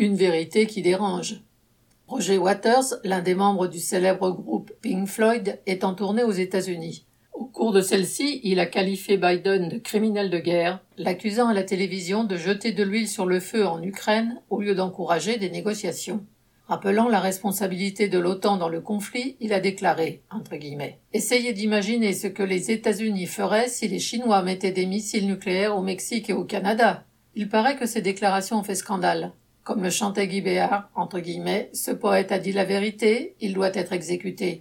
Une vérité qui dérange. Roger Waters, l'un des membres du célèbre groupe Pink Floyd, est en tournée aux États-Unis. Au cours de celle-ci, il a qualifié Biden de criminel de guerre, l'accusant à la télévision de jeter de l'huile sur le feu en Ukraine au lieu d'encourager des négociations. Rappelant la responsabilité de l'OTAN dans le conflit, il a déclaré, entre guillemets, Essayez d'imaginer ce que les États-Unis feraient si les Chinois mettaient des missiles nucléaires au Mexique et au Canada. Il paraît que ces déclarations ont fait scandale. Comme le chantait Guy Béard, entre guillemets, ce poète a dit la vérité, il doit être exécuté.